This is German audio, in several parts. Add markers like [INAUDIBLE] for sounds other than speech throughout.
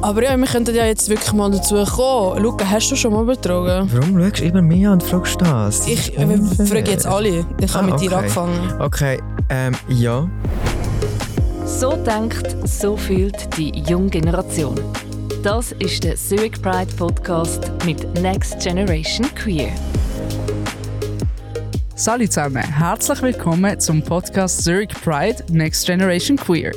Aber ja, wir könnten ja jetzt wirklich mal dazu kommen. Luca, hast du schon mal betrogen? Warum schaust du immer mich an und fragst das? das ich frage jetzt alle. Ich habe ah, mit dir angefangen. Okay, ähm, ja. So denkt, so fühlt die junge Generation. Das ist der Zurich Pride Podcast mit Next Generation Queer. Salut zusammen, herzlich willkommen zum Podcast Zurich Pride Next Generation Queer.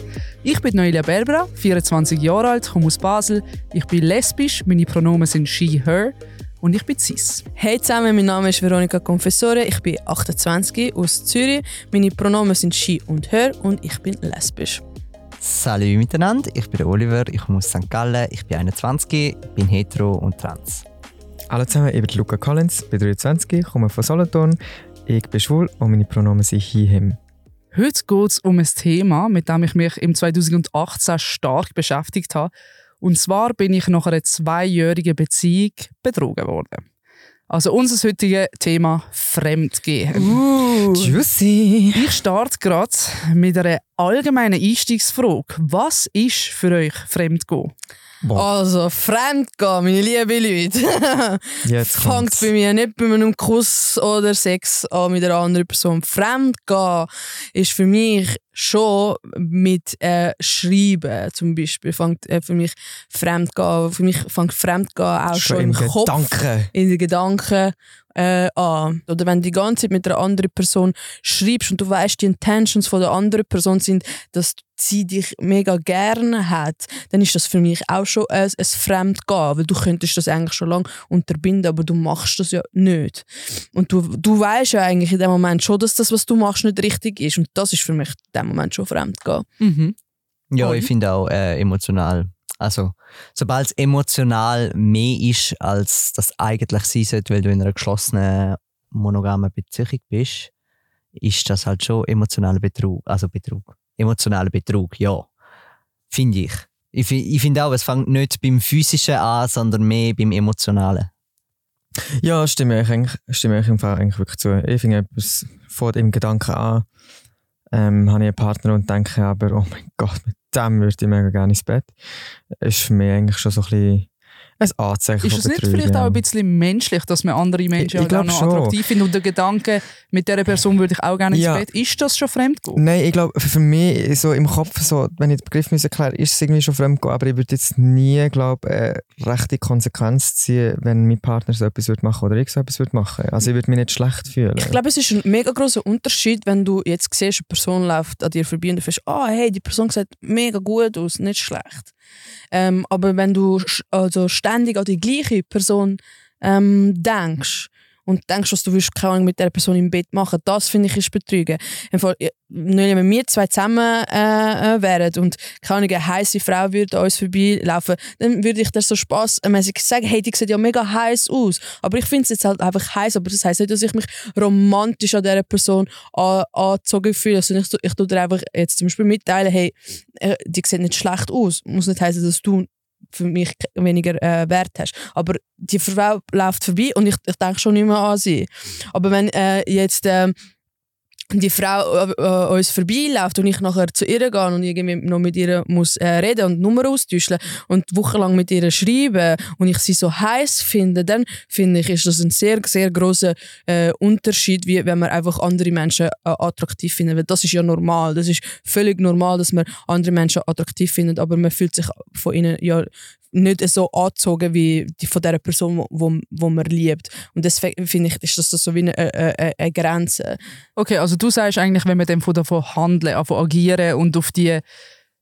Ich bin Noelia Berbera, 24 Jahre alt, komme aus Basel. Ich bin lesbisch, meine Pronomen sind she, her und ich bin cis. Hey zusammen, mein Name ist Veronika Confessore, ich bin 28 aus Zürich. Meine Pronomen sind she und her und ich bin lesbisch. Salut miteinander, ich bin Oliver, ich komme aus St. Gallen, ich bin 21, bin hetero und trans. Hallo zusammen, ich bin Luca Collins, bin 23, komme von Solothurn, ich bin schwul und meine Pronomen sind he, him. Heute geht es um ein Thema, mit dem ich mich im 2018 stark beschäftigt habe. Und zwar bin ich nach einer zweijährigen Beziehung betrogen worden. Also unser heutiges Thema Fremdgehen. Uh, juicy. Ich starte gerade mit einer allgemeinen Einstiegsfrage. Was ist für euch Fremdgehen? Boah. Also, Fremdgehen, meine lieben Leute. [LAUGHS] Jetzt fängt bei mir nicht bei einem Kuss oder Sex an mit einer anderen Person. Fremdgehen ist für mich schon mit äh, Schreiben zum Beispiel. Fängt äh, für mich Fremdgehen, für mich fängt Fremdgehen auch schon, schon im, im Kopf, Gedanken. in den Gedanken äh, an. Oder wenn du die ganze Zeit mit einer anderen Person schreibst und du weißt, die Intentions von der anderen Person sind, dass sie dich mega gerne hat, dann ist das für mich auch schon ein, ein Fremdgehen, weil du könntest das eigentlich schon lange unterbinden, aber du machst das ja nicht. Und du, du weißt ja eigentlich in dem Moment schon, dass das, was du machst, nicht richtig ist. Und das ist für mich in dem Moment schon Fremdgehen. Mhm. Ja, und? ich finde auch äh, emotional also, sobald es emotional mehr ist, als das eigentlich sein sollte, weil du in einer geschlossenen, monogamen Beziehung bist, ist das halt schon emotionaler Betrug. Also Betrug. Emotionaler Betrug, ja. Finde ich. Ich, ich finde auch, es fängt nicht beim Physischen an, sondern mehr beim Emotionalen. Ja, stimme ich eigentlich, stimme ich im Fall eigentlich wirklich zu. Ich finde, etwas vor dem Gedanken an, ähm, habe ich einen Partner und denke aber, oh mein Gott, mit dem würde ich mega gerne ins Bett. Ist für mich eigentlich schon so ein bisschen ein Anzeichen Ist es nicht vielleicht auch ein bisschen menschlich, dass man andere Menschen ich, ich auch noch schon. attraktiv findet und der Gedanke, mit dieser Person würde ich auch gerne ins ja. Bett, ist das schon Fremdgehen? Nein, ich glaube, für mich so im Kopf, so, wenn ich den Begriff erkläre, ist es irgendwie schon Fremdgehen, aber ich würde jetzt nie, glaube eine rechte Konsequenz ziehen, wenn mein Partner so etwas würde machen oder ich so etwas würde machen. Also ich würde mich nicht schlecht fühlen. Ich glaube, es ist ein mega großer Unterschied, wenn du jetzt siehst, eine Person läuft an dir vorbei und du findest, ah, oh, hey, die Person sieht mega gut aus, nicht schlecht. Ähm, aber wenn du also ständig an die gleiche Person ähm, denkst, und denkst, dass du willst, keine Ahnung, mit der Person im Bett machen das finde ich ist Betrügen. wenn wir zwei zusammen äh, äh, wären und keine Ahnung, eine heiße Frau würde an uns vorbeilaufen, dann würde ich dir so spaßmäßig sagen, hey, die sieht ja mega heiß aus. Aber ich finde es jetzt halt einfach heiß, aber das heisst nicht, dass ich mich romantisch an dieser Person an, angezogen fühle. Also ich, ich tue dir einfach jetzt zum Beispiel mitteilen, hey, äh, die sieht nicht schlecht aus. Muss nicht heißen, dass du für mich weniger äh, Wert hast. Aber die Frau läuft vorbei und ich, ich denke schon nicht mehr an sie. Aber wenn äh, jetzt äh, die Frau äh, äh, uns vorbeiläuft und ich nachher zu ihr gehe und irgendwie noch mit ihr muss äh, reden und Nummer austauschen und wochenlang mit ihr schreiben und ich sie so heiß finde, dann finde ich, ist das ein sehr, sehr großer äh, Unterschied, wie wenn man einfach andere Menschen äh, attraktiv findet. Weil das ist ja normal. Das ist völlig normal, dass man andere Menschen attraktiv findet, aber man fühlt sich von ihnen ja nicht so angezogen wie die von der Person, wo, wo man liebt. Und deswegen finde ich, ist das so wie eine, eine, eine, Grenze. Okay, also du sagst eigentlich, wenn man dann von davon handeln, von agieren und auf die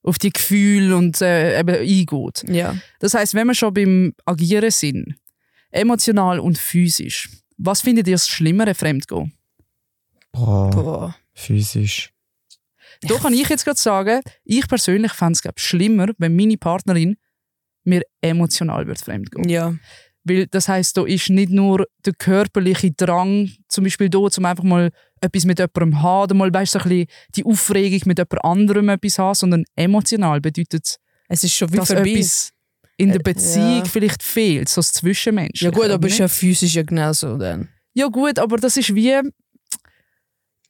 auf die Gefühle und äh, eben eingeht. Ja. Das heißt, wenn wir schon beim Agieren sind, emotional und physisch, was findet ihr das Schlimmere Fremdgehen? Boah, Boah. physisch. Da kann ich jetzt gerade sagen, ich persönlich fände es schlimmer, wenn meine Partnerin mir emotional wird fremdgehen. Ja. Weil das heißt, da ist nicht nur der körperliche Drang, zum Beispiel da, zum einfach mal etwas mit jemandem haben, oder mal weißt, so ein bisschen die Aufregung mit jemand anderem etwas haben, sondern emotional bedeutet es ist schon wie dass etwas in der Beziehung ja. vielleicht fehlt, so das Zwischenmenschliche. Ja gut, aber es ist ja physisch ja genauso dann. Ja gut, aber das ist wie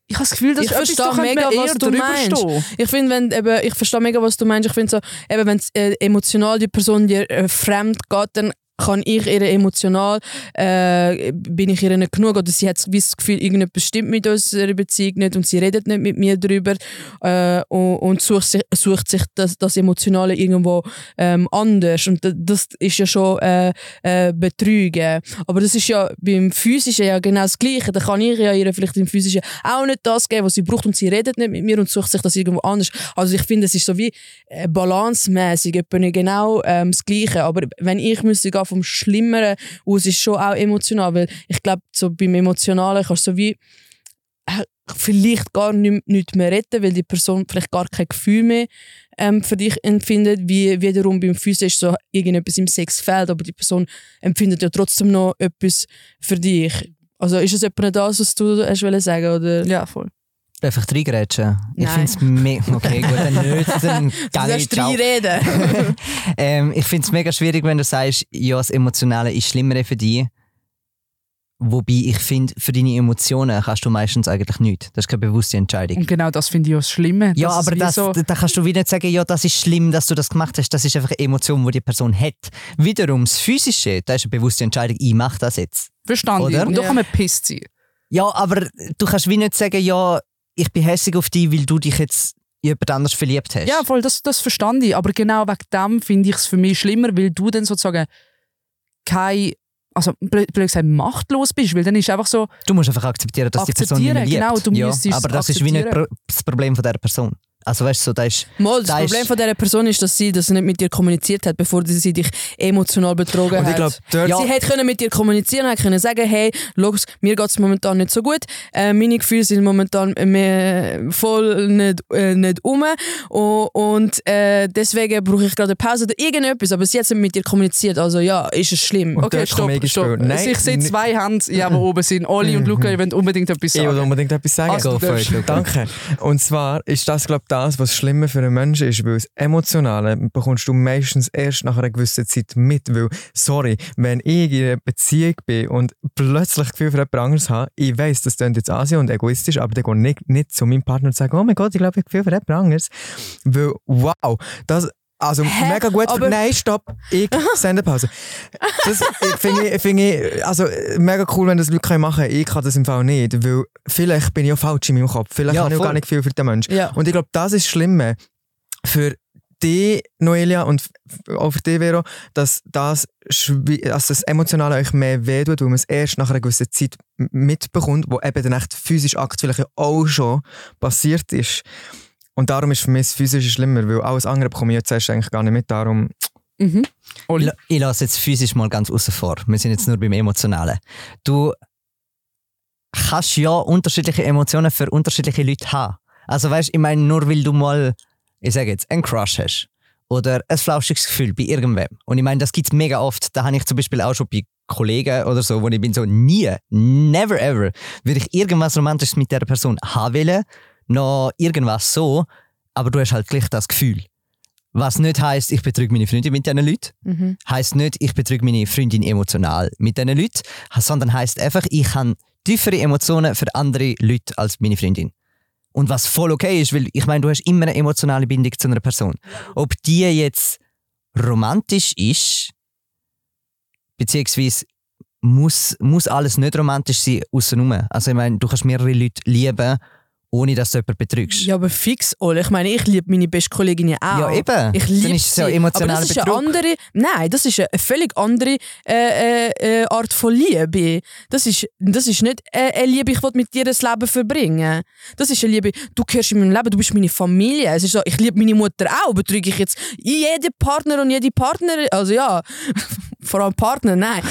ich habe das Gefühl, dass Ich verstehe könnte mega, was du meinst. stehen. Ich finde, wenn eben, ich verstehe mega, was du meinst. Ich finde so, eben, wenn äh, emotional die Person dir äh, fremd geht, dann kann ich ihr emotional, äh, bin ich ihr nicht genug oder sie hat das Gefühl, irgendetwas stimmt mit unserer Beziehung nicht und sie redet nicht mit mir darüber äh, und, und sucht sich, sucht sich das, das Emotionale irgendwo ähm, anders und da- das ist ja schon äh, äh, Betrügen. Aber das ist ja beim Physischen ja genau das Gleiche. Da kann ich ja ihr vielleicht im Physischen auch nicht das geben, was sie braucht und sie redet nicht mit mir und sucht sich das irgendwo anders. Also ich finde, es ist so wie äh, balancemäßig genau ähm, das Gleiche. Aber wenn ich müsste vom Schlimmeren aus, ist schon auch emotional, weil ich glaube, so beim Emotionalen kannst du so wie äh, vielleicht gar nicht, nicht mehr retten, weil die Person vielleicht gar kein Gefühl mehr ähm, für dich empfindet, wie wiederum beim ist so irgendetwas im Sex fehlt, aber die Person empfindet ja trotzdem noch etwas für dich. Also ist es etwa das, was du hast sagen oder? Ja, voll. Einfach reingrätschen. Ich finde es mega. Okay, gut, dann nicht. Dann [LAUGHS] Du ich. darfst Ciao. reden. [LAUGHS] ähm, ich finde es mega schwierig, wenn du sagst, ja, das Emotionale ist schlimmer für dich. Wobei ich finde, für deine Emotionen kannst du meistens eigentlich nichts. Das ist keine bewusste Entscheidung. Und genau das finde ich auch das Schlimme. Ja, aber das, so, da kannst du wieder nicht sagen, ja, das ist schlimm, dass du das gemacht hast. Das ist einfach eine Emotion, die die Person hat. Wiederum das Physische, da ist eine bewusste Entscheidung, ich mache das jetzt. verstanden. oder? Und da kann man pisst sein. Ja, aber du kannst wie nicht sagen, ja, ich bin hässlich auf dich, weil du dich jetzt in jemand anders verliebt hast. Ja, voll, das, das verstand ich. Aber genau wegen dem finde ich es für mich schlimmer, weil du dann sozusagen kein, also blöd gesagt, machtlos bist. Weil dann ist einfach so, Du musst einfach akzeptieren, dass die Person nicht mehr liebt. Akzeptieren, genau, du ja, aber das ist wie nicht akzeptieren. das Problem von dieser Person. Also weißt du, so, da ist... Mal, das Da Problem ist- von dieser Person ist, dass sie das nicht mit dir kommuniziert hat, bevor sie dich emotional betrogen Und hat. ich glaube, dort... Ja. Sie hätte können mit dir kommunizieren und können sagen, hey, los, mir geht es momentan nicht so gut. Äh, meine Gefühle sind momentan mehr voll nicht, äh, nicht um. Und, und äh, deswegen brauche ich gerade eine Pause oder irgendetwas. Aber sie hat es nicht mit dir kommuniziert. Also ja, ist es schlimm. Und okay, stopp, stopp. Spiel. Nein, ich sehe zwei Hände, ja, die oben sind. Oli und [LAUGHS] Luca, ihr wollt unbedingt etwas Ich will sagen. unbedingt etwas sagen. Also. Danke. Und zwar ist das, glaube ich, das, was schlimmer für einen Menschen ist, weil das Emotionale bekommst du meistens erst nach einer gewissen Zeit mit, weil, sorry, wenn ich in einer Beziehung bin und plötzlich Gefühl für jemand anderes habe, ich weiss, das klingt jetzt Asien und egoistisch, aber dann gehe ich nicht, nicht zu meinem Partner und sage, oh mein Gott, ich glaube, ich habe Gefühl für jemand anderes. Weil, wow, das, also Hä? mega gut. Aber- Nein, stopp. Ich [LAUGHS] Sendepause. Das äh, finde ich, find ich also, äh, mega cool, wenn das Leute machen können. Ich kann das im Fall nicht, weil vielleicht bin ich auch falsch in meinem Kopf. Vielleicht Ja, habe ich auch gar nicht viel für den Menschen. Ja. Und ich glaube, das ist das Schlimme für dich, Noelia, und auch für dich, Vero, dass das, dass das Emotionale euch mehr wehtut, weil man es erst nach einer gewissen Zeit mitbekommt, wo eben dann echt physisch Akt vielleicht auch schon passiert ist. Und darum ist für mich das Physische schlimmer, weil alles andere bekomme ich jetzt erst eigentlich gar nicht mit. Darum, Mhm. Ich, ich lasse jetzt physisch mal ganz außen vor. Wir sind jetzt nur beim Emotionalen. Du kannst ja unterschiedliche Emotionen für unterschiedliche Leute haben. Also weißt, ich meine, nur weil du mal, ich sage jetzt, einen Crush hast oder ein flauschiges Gefühl bei irgendwem. Und ich meine, das gibt es mega oft. Da habe ich zum Beispiel auch schon bei Kollegen oder so, wo ich bin so, nie, never ever, würde ich irgendwas Romantisches mit der Person haben wollen, noch irgendwas so, aber du hast halt gleich das Gefühl. Was nicht heißt, ich betrüge meine Freundin mit diesen Leuten Mhm. heißt nicht, ich betrüge meine Freundin emotional mit diesen Leuten, sondern heißt einfach, ich habe tiefere Emotionen für andere Leute als meine Freundin. Und was voll okay ist, weil ich meine, du hast immer eine emotionale Bindung zu einer Person. Ob die jetzt romantisch ist, beziehungsweise muss, muss alles nicht romantisch sein, außenrum. Also ich meine, du kannst mehrere Leute lieben, ohne dass du jemanden betrügst. Ja, aber fix, Ole. Ich meine, ich liebe meine beste Kollegin ja auch. Ja, eben. Ich liebe Dann ist es ja sie. emotionaler Aber das ist Betrug. eine andere... Nein, das ist eine völlig andere äh, äh, äh, Art von Liebe. Das ist, das ist nicht äh, eine Liebe, ich will mit dir das Leben verbringen. Das ist eine Liebe, du gehörst in meinem Leben, du bist meine Familie. Es ist so, ich liebe meine Mutter auch, betrüge ich jetzt jeden Partner und jede Partnerin. Also ja, [LAUGHS] vor allem Partner, nein.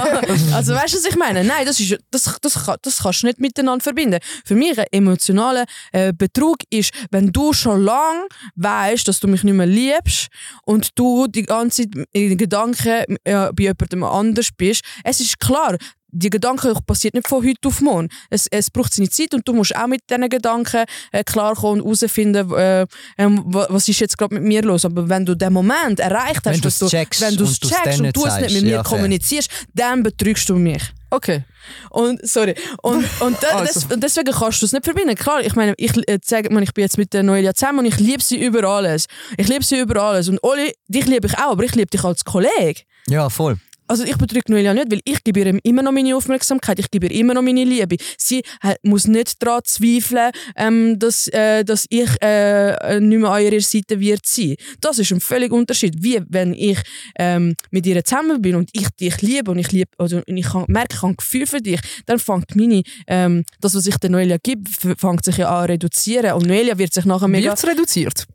[LAUGHS] also weißt du, was ich meine? Nein, das, ist, das, das, das kannst du nicht miteinander verbinden. Für mich ein emotionaler äh, Betrug ist, wenn du schon lange weißt, dass du mich nicht mehr liebst und du die ganze Zeit in Gedanken äh, bei jemandem anders bist. Es ist klar, die Gedanken passiert nicht von heute auf morgen. Es, es braucht seine Zeit und du musst auch mit diesen Gedanken äh, klarkommen und herausfinden, äh, wa- was ist jetzt gerade mit mir los. Aber wenn du den Moment erreicht hast, Wenn dass du, checkst wenn du es checkst und du es nicht mit mir ja, fair. kommunizierst, dann betrügst du mich. Okay. Und, sorry. Und, [LAUGHS] und, da, Also. des, und deswegen kannst du es nicht verbinden. Klar, ich meine, ich äh, sage mal, ich bin jetzt mit der Noelia zusammen und ich liebe sie über alles. Ich liebe sie über alles. Und Oli, dich liebe ich auch, aber ich liebe dich als Kollege. Ja, voll. Also ich betrüge Noelia nicht, weil ich gebe ihr immer noch meine Aufmerksamkeit, ich gebe ihr immer noch meine Liebe. Sie muss nicht daran zweifeln, ähm, dass, äh, dass ich äh, nicht mehr an ihrer Seite wird sein. Das ist ein völliger Unterschied. Wie wenn ich ähm, mit ihr zusammen bin und ich dich liebe und ich liebe, also und ich merke, ich habe ein Gefühl für dich, dann fängt meine, ähm, das, was ich der Noelia gebe, fängt sich ja an reduzieren. Und Noelia wird sich nachher mega... Wird reduziert?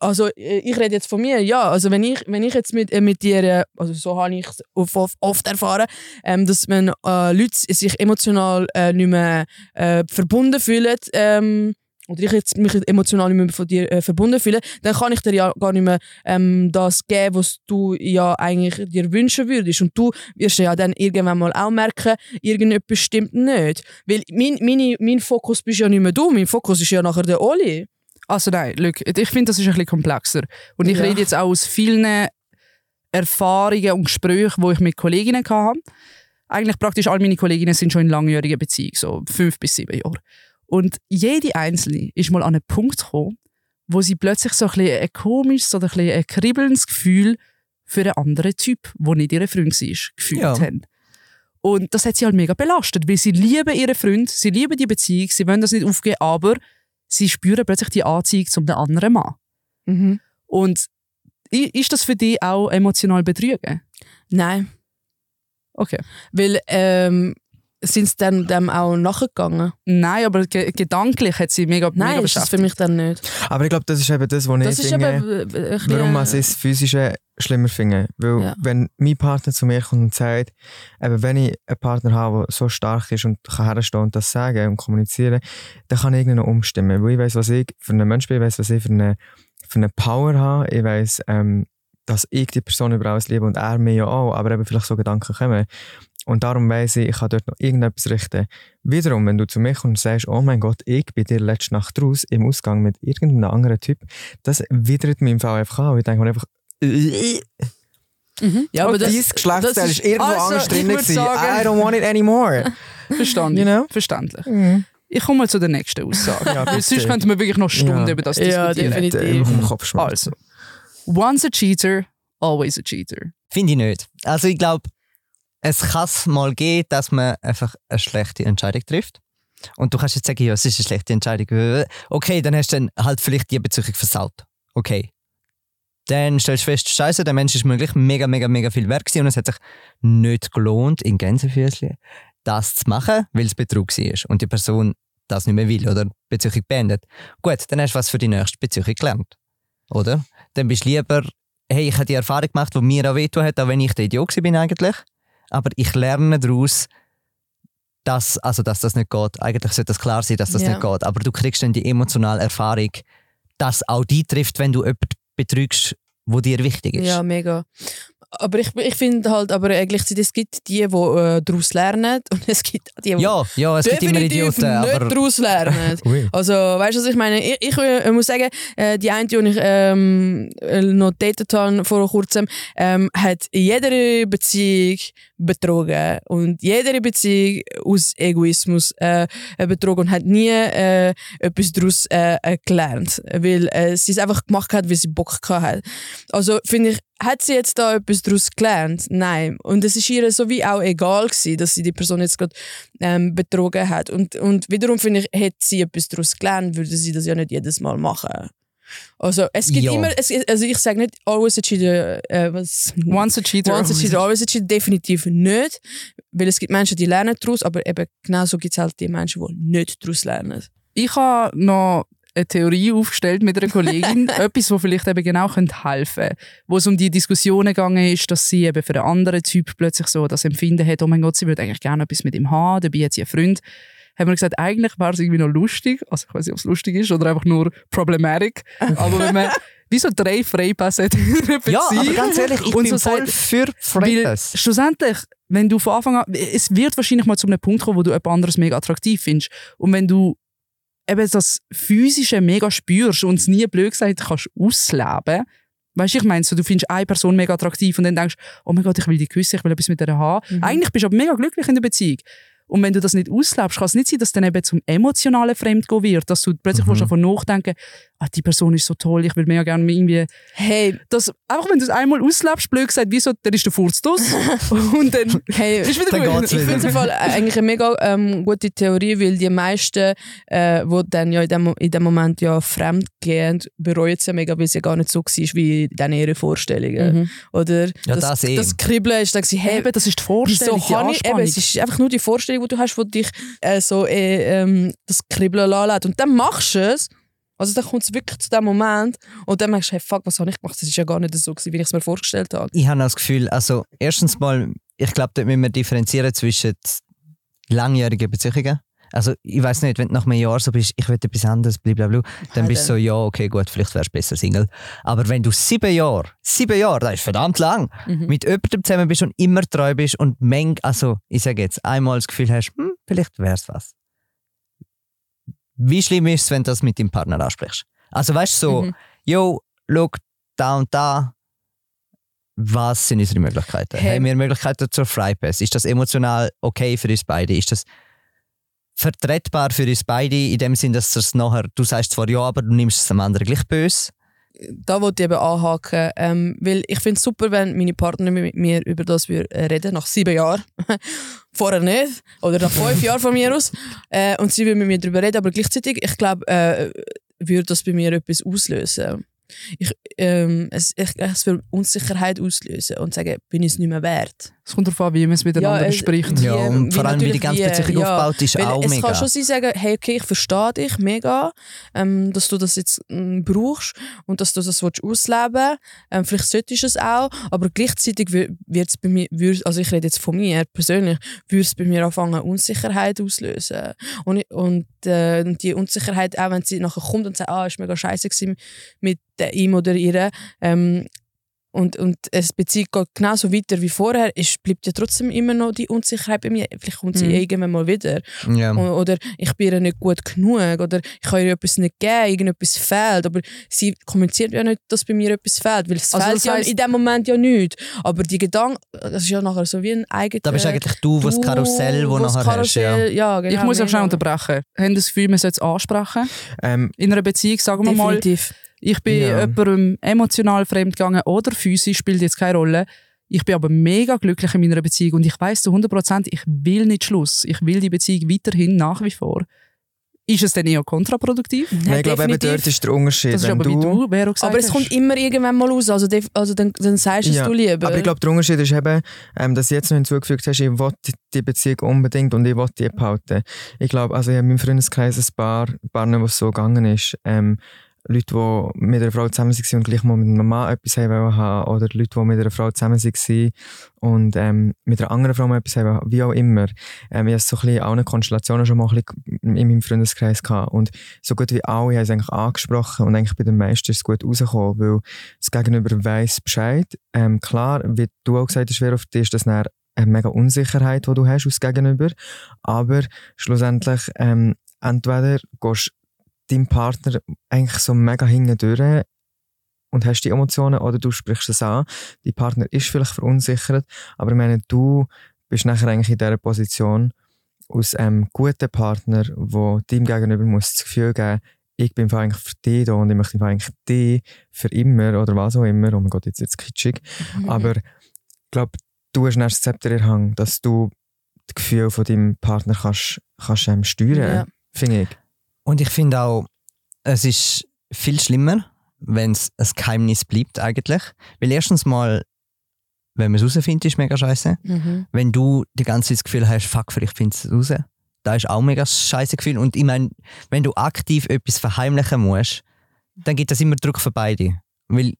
Also äh, ich rede jetzt von mir, ja. Also wenn ich, wenn ich jetzt mit, äh, mit dir, äh, also so habe ich es oft, oft- erfahren, ähm, dass wenn äh, Leute sich emotional äh, nicht mehr äh, verbunden fühlen, ähm, oder ich jetzt mich emotional nicht mehr von dir äh, verbunden fühle, dann kann ich dir ja gar nicht mehr ähm, das geben, was du ja eigentlich dir wünschen würdest. Und du wirst ja dann irgendwann mal auch merken, irgendetwas stimmt nicht. Weil mein, meine, mein Fokus bist ja nicht mehr du, mein Fokus ist ja nachher der Oli. Also nein, look, ich finde, das ist ein bisschen komplexer. Und ich Ja. rede jetzt auch aus vielen Erfahrungen und Gesprächen, die ich mit Kolleginnen hatte. Eigentlich praktisch all meine Kolleginnen sind schon in langjährigen Beziehungen, so fünf bis sieben Jahre. Und jede einzelne ist mal an einen Punkt gekommen, wo sie plötzlich so ein, bisschen ein komisches oder ein, bisschen ein kribbelndes Gefühl für einen anderen Typ, der nicht ihr Freund war, gefühlt Ja. haben. Und das hat sie halt mega belastet, weil sie lieben ihren Freund, sie lieben die Beziehung, sie wollen das nicht aufgeben, aber sie spüren plötzlich die Anziehung zum anderen Mann. Mhm. Und ist das für dich auch emotional betrügen? Nein. Okay. Weil ähm, sind sie dann dem auch nachgegangen? Nein, aber ge gedanklich hat sie mega, Nein, mega ist das für mich dann nicht. Aber ich glaube, das ist eben das, was Das ich ist finde, eben äh, warum ich das Physische schlimmer finde. Weil Ja. wenn mein Partner zu mir kommt und sagt, eben, wenn ich einen Partner habe, der so stark ist und kann herstehen und das sagen und kommunizieren, dann kann ich irgendwie noch umstimmen. Weil ich weiß, was ich für einen Mensch bin, ich weiß, was ich für eine, für eine Power habe. Ich weiß, ähm, dass ich die Person über alles liebe und er mir ja auch, aber eben vielleicht so Gedanken kommen. Und darum weiss ich, ich kann dort noch irgendetwas richten. Wiederum, wenn du zu mir kommst und sagst, oh mein Gott, ich bin dir letzte Nacht raus im Ausgang mit irgendeinem anderen Typ, das widert mich im Fall einfach an. Ich denke mir einfach, äh, Mhm. Ja, aber das, dieses Geschlechtsteil ist irgendwo Also, anders ich drin. gewesen. sagen- I don't want it anymore. [LAUGHS] Verstanden. You know? Verständlich. Mhm. Ich komme mal zu der nächsten Aussage. Ja, Weil sonst könnten wir wirklich noch Stunden Ja. über das Ja, diskutieren. definitiv. Äh, vom Kopfschmerz. Also, once a cheater, always a cheater. Finde ich nicht. Also ich glaube, es kann mal gehen, dass man einfach eine schlechte Entscheidung trifft. Und du kannst jetzt sagen, ja, es ist eine schlechte Entscheidung. Okay, dann hast du dann halt vielleicht die Beziehung versaut. Okay. Dann stellst du fest, scheiße, der Mensch ist möglich mega, mega, mega viel wert gewesen und es hat sich nicht gelohnt, in Gänsefüßchen, das zu machen, weil es Betrug war und die Person das nicht mehr will oder die Beziehung beendet. Gut, dann hast du was für die nächste Beziehung gelernt. Oder? Dann bist du lieber hey, ich habe die Erfahrung gemacht, die mir auch wehgetan hat, auch wenn ich der Idiot bin eigentlich. Aber ich lerne daraus, dass, also, dass das nicht geht. Eigentlich sollte das klar sein, dass das Ja. nicht geht. Aber du kriegst dann die emotionale Erfahrung, dass auch die trifft, wenn du jemanden betrügst, wo dir wichtig ist. Ja, mega. Aber ich, ich finde halt, aber äh, gleichzeitig es gibt die, die äh, daraus lernen [LAUGHS] und es gibt die, die ja, ja, es gibt immer Idioten, nicht aber daraus lernen. [LAUGHS] Also, weißt du, was ich meine? Ich, ich äh, muss sagen, äh, die eine, die ich ähm, äh, noch datet habe vor kurzem, ähm, hat in jeder Beziehung betrogen. Und jede Beziehung aus Egoismus äh, betrogen und hat nie äh, etwas daraus äh, äh, gelernt. Weil äh, sie es einfach gemacht hat, weil sie Bock gehabt hat. Also, finde ich, hat sie jetzt da etwas daraus gelernt? Nein. Und es ist ihr so wie auch egal gewesen, dass sie die Person jetzt gerade ähm, betrogen hat. Und, und wiederum finde ich, hätte sie etwas daraus gelernt, würde sie das ja nicht jedes Mal machen. Also es gibt Ja. immer, es, also ich sage nicht always a cheater, äh, was, Once a cheater, once a cheater, [LAUGHS] always a cheater, definitiv nicht. Weil es gibt Menschen, die lernen daraus, aber eben genauso gibt es halt die Menschen, die nicht daraus lernen. Ich habe noch eine Theorie aufgestellt mit einer Kollegin, [LAUGHS] etwas, wo vielleicht eben genau könnte helfen könnte. Wo es um die Diskussionen gegangen ist, dass sie eben für einen anderen Typ plötzlich so das Empfinden hat, oh mein Gott, sie würde eigentlich gerne etwas mit ihm haben, dabei hat sie einen Freund, haben wir gesagt, eigentlich wäre es irgendwie noch lustig, also ich weiß nicht, ob es lustig ist oder einfach nur problematic, [LAUGHS] aber wenn man wie so drei Freipässe in einer Beziehung. Ja, aber ganz ehrlich, ich Und bin so voll für Weil Freipass. schlussendlich, wenn du von Anfang an, es wird wahrscheinlich mal zu einem Punkt kommen, wo du jemand anderes mega attraktiv findest. Und wenn du eben das Physische mega spürst und es nie blöd gesagt kannst ausleben, weißt du, ich meine, so, du findest eine Person mega attraktiv und dann denkst, oh mein Gott, ich will die küssen, ich will etwas mit der haben. Mhm. Eigentlich bist du aber mega glücklich in der Beziehung. Und wenn du das nicht auslebst, kann es nicht sein, dass dann eben zum emotionalen Fremdgehen wird, dass du plötzlich Mhm. davon nachdenken, ah, die Person ist so toll, ich will mega gerne irgendwie Hey, das, einfach wenn du es einmal auslebst, blöd gesagt, wie so, dann ist der Furz aus. [LAUGHS] und dann hey, [LAUGHS] ist wieder Dann gut. Ich finde es im Fall eigentlich eine mega ähm, gute Theorie, weil die meisten, äh, die dann ja in dem, in dem Moment ja fremd gehen, bereuen es ja mega, weil es ja gar nicht so war wie dann ihre Vorstellungen. Mhm. Oder Ja, das, das eh. das Kribbeln ist dann gewesen, hey, Eben, das ist die wieso Vorstellung, die kann ich, eben, es ist einfach nur die Vorstellung, die du hast, die dich äh, so äh, ähm, das Kribbeln lässt. Und dann machst du es, also dann kommt es wirklich zu dem Moment und dann merkst du, hey, fuck, was habe ich gemacht? Das ist ja gar nicht so, gewesen, wie ich es mir vorgestellt habe. Ich habe das Gefühl, also erstens mal, ich glaube, dort müssen wir differenzieren zwischen langjährigen Beziehungen. Also ich weiß nicht, wenn du nach einem Jahr so bist, ich will etwas anderes, blablabla, dann bist du so, ja, okay, gut, vielleicht wärst du besser Single. Aber wenn du sieben Jahre, sieben Jahre, das ist verdammt lang, Mhm. mit jemandem zusammen bist und immer treu bist und meng, also ich sage jetzt, einmal das Gefühl hast, hm, vielleicht wär's was. Wie schlimm ist es, wenn du das mit deinem Partner ansprichst? Also weißt du so, Mhm. yo, schau, da und da, was sind unsere Möglichkeiten? Hey. Haben wir Möglichkeiten zur Freipass? Ist das emotional okay für uns beide? Ist das vertretbar für uns beide in dem Sinn, dass es nachher, du sagst zwar ja, aber du nimmst es am anderen gleich böse? Da wollte ich eben anhaken, ähm, weil ich finde es super, wenn meine Partner mit mir über das äh, reden, nach sieben Jahren. [LAUGHS] Vorher nicht. Oder nach fünf Jahren von mir aus. Äh, und sie will mit mir darüber reden, aber gleichzeitig, ich glaube, äh, würde das bei mir etwas auslösen. Ich, ähm, es, ich, es will Unsicherheit auslösen und sagen, bin ich es nicht mehr wert. Es kommt darauf an, wie man es miteinander Ja, es- bespricht. Ja, und wie vor allem, wie die ganze Beziehung ja. aufgebaut ist, auch es mega. kann schon sein, sagen, hey, okay, ich verstehe dich mega, ähm, dass du das jetzt ähm, brauchst und dass du das willst ausleben ähm, Vielleicht solltest du es auch, aber gleichzeitig wird es bei mir, also ich rede jetzt von mir persönlich, würde es bei mir anfangen, Unsicherheit auslösen. Und, und äh, die Unsicherheit, auch wenn sie nachher kommt und sagt, ah, es war mega scheiße gewesen mit ihm oder ihr, ähm, und, und es Beziehung geht genauso weiter wie vorher, ist, bleibt ja trotzdem immer noch die Unsicherheit bei mir. Vielleicht kommt sie Mhm. irgendwann mal wieder. O- Oder ich bin ihr nicht gut genug. Oder ich kann ihr etwas nicht geben, irgendetwas fehlt. Aber sie kommuniziert ja nicht, dass bei mir etwas fehlt. Weil es Also fehlt ja in dem Moment ja nicht. Aber die Gedanken, das ist ja nachher so wie ein eigener... Da bist eigentlich du, was das Karussell, wo nachher hast. Ja. Karussell, ja, genau. ich muss auch schnell unterbrechen. Haben das Gefühl, man sollte es ansprechen? Ähm, In einer Beziehung, sagen wir mal, Definitiv. Ich bin Ja. jemandem emotional fremdgegangen oder physisch, spielt jetzt keine Rolle. Ich bin aber mega glücklich in meiner Beziehung und ich weiß zu 100%, ich will nicht Schluss. Ich will die Beziehung weiterhin nach wie vor. Ist es dann eher kontraproduktiv? nein, ich glaube, eben definitiv. dort ist der Unterschied. Das ist wenn aber wie du, du, Aber es hast. kommt immer irgendwann mal raus. Also, also dann, dann sagst du Ja, es du lieber. Aber ich glaube, der Unterschied ist eben, ähm, dass du jetzt noch hinzugefügt hast, ich will die Beziehung unbedingt und ich will die behalten. Ich glaube, also ich habe in meinem Freundeskreis ein paar Partner, wo es so gegangen ist. Ähm, Leute, die mit einer Frau zusammen waren und gleich mal mit einem Mann etwas haben wollen, oder Leute, die mit einer Frau zusammen waren und ähm, mit einer anderen Frau mal etwas haben wollen, wie auch immer. Ähm, ich hatte so ein bisschen in allen Konstellationen schon mal in meinem Freundeskreis gehabt. Und so gut wie alle haben es eigentlich angesprochen und eigentlich bei den meisten ist es gut rausgekommen, weil das Gegenüber weiss Bescheid. Ähm, klar, wie du auch gesagt hast, wer auf dich ist das eine mega Unsicherheit, die du hast aus Gegenüber. Aber schlussendlich, ähm, entweder gehst deinem Partner eigentlich so mega hinten durch und hast die Emotionen oder du sprichst es an. Dein Partner ist vielleicht verunsichert, aber ich meine, du bist nachher eigentlich in dieser Position aus einem guten Partner, wo dem gegenüber muss das Gefühl geben, ich bin eigentlich für dich da und ich möchte eigentlich dich für immer oder was auch immer. Oh mein Gott, jetzt jetzt kitschig. Mhm. Aber ich glaube, du hast erst das Zepter in Hand, dass du das Gefühl von deinem Partner kannst, kannst ähm, steuern, Ja. finde ich. Und ich finde auch, es ist viel schlimmer, wenn es ein Geheimnis bleibt eigentlich. Weil erstens mal, wenn man es herausfindet, ist mega scheiße. Mhm. Wenn du die ganze Zeit das Gefühl hast, fuck, vielleicht findest du es raus. Da ist auch mega scheiße Gefühl. Und ich meine, wenn du aktiv etwas verheimlichen musst, dann gibt das immer Druck für beide. Weil